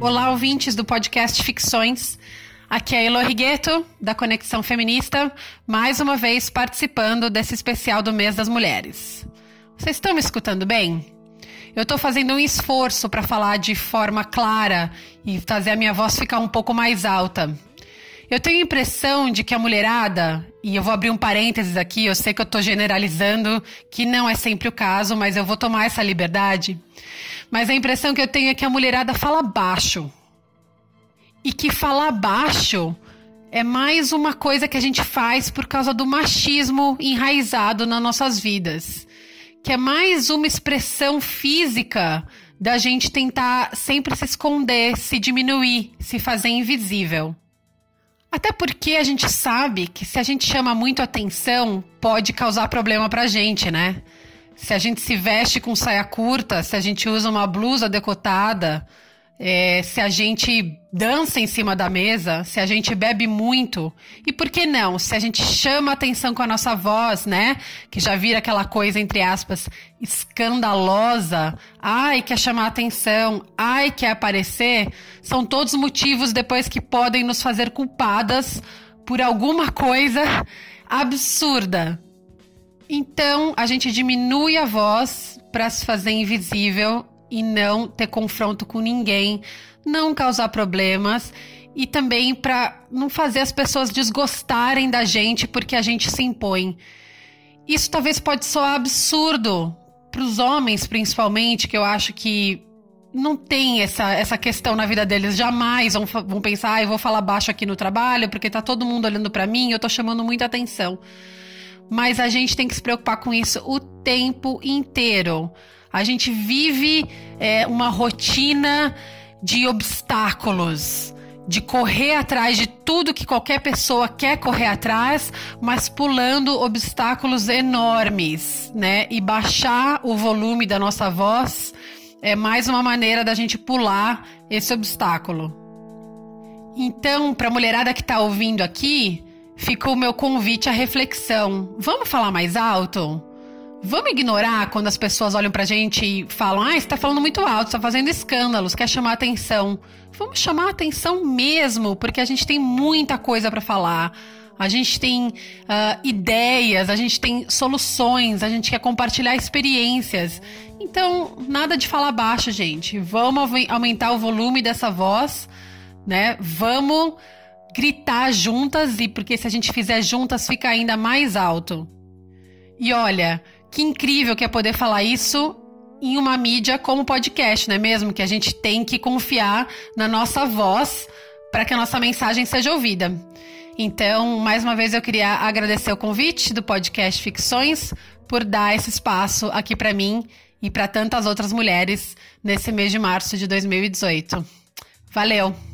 Olá, ouvintes do podcast Ficções. Aqui é a Elo Rigueto, da Conexão Feminista, mais uma vez participando desse especial do Mês das Mulheres. Vocês estão me escutando bem? Eu estou fazendo um esforço para falar de forma clara e fazer a minha voz ficar um pouco mais alta. Eu tenho a impressão de que a mulherada, e eu vou abrir um parênteses aqui, eu sei que eu estou generalizando, que não é sempre o caso, mas eu vou tomar essa liberdade. Mas a impressão que eu tenho é que a mulherada fala baixo. E que falar baixo é mais uma coisa que a gente faz por causa do machismo enraizado nas nossas vidas. Que é mais uma expressão física da gente tentar sempre se esconder, se diminuir, se fazer invisível. Até porque a gente sabe que se a gente chama muito atenção, pode causar problema pra gente, né? Se a gente se veste com saia curta, se a gente usa uma blusa decotada, é, se a gente dança em cima da mesa, se a gente bebe muito. E por que não? Se a gente chama atenção com a nossa voz, né? Que já vira aquela coisa, entre aspas, escandalosa. Ai, quer chamar atenção. Ai, quer aparecer. São todos motivos depois que podem nos fazer culpadas por alguma coisa absurda. Então, a gente diminui a voz para se fazer invisível e não ter confronto com ninguém, não causar problemas e também para não fazer as pessoas desgostarem da gente porque a gente se impõe. Isso talvez pode soar absurdo para os homens, principalmente, que eu acho que não tem essa, essa questão na vida deles. Jamais vão, vão pensar, ah, eu vou falar baixo aqui no trabalho porque tá todo mundo olhando para mim, eu tô chamando muita atenção. Mas a gente tem que se preocupar com isso o tempo inteiro. A gente vive é, uma rotina de obstáculos, de correr atrás de tudo que qualquer pessoa quer correr atrás, mas pulando obstáculos enormes, né? E baixar o volume da nossa voz é mais uma maneira da gente pular esse obstáculo. Então, para a mulherada que está ouvindo aqui, fica o meu convite à reflexão. Vamos falar mais alto? Vamos ignorar quando as pessoas olham pra gente e falam: ah, você tá falando muito alto, você tá fazendo escândalos, quer chamar atenção. Vamos chamar atenção mesmo, porque a gente tem muita coisa para falar. A gente tem uh, ideias, a gente tem soluções, a gente quer compartilhar experiências. Então, nada de falar baixo, gente. Vamos aumentar o volume dessa voz, né? Vamos gritar juntas e porque se a gente fizer juntas fica ainda mais alto. E olha, que incrível que é poder falar isso em uma mídia como podcast, não é mesmo? Que a gente tem que confiar na nossa voz para que a nossa mensagem seja ouvida. Então, mais uma vez eu queria agradecer o convite do podcast Ficções por dar esse espaço aqui para mim e para tantas outras mulheres nesse mês de março de 2018. Valeu!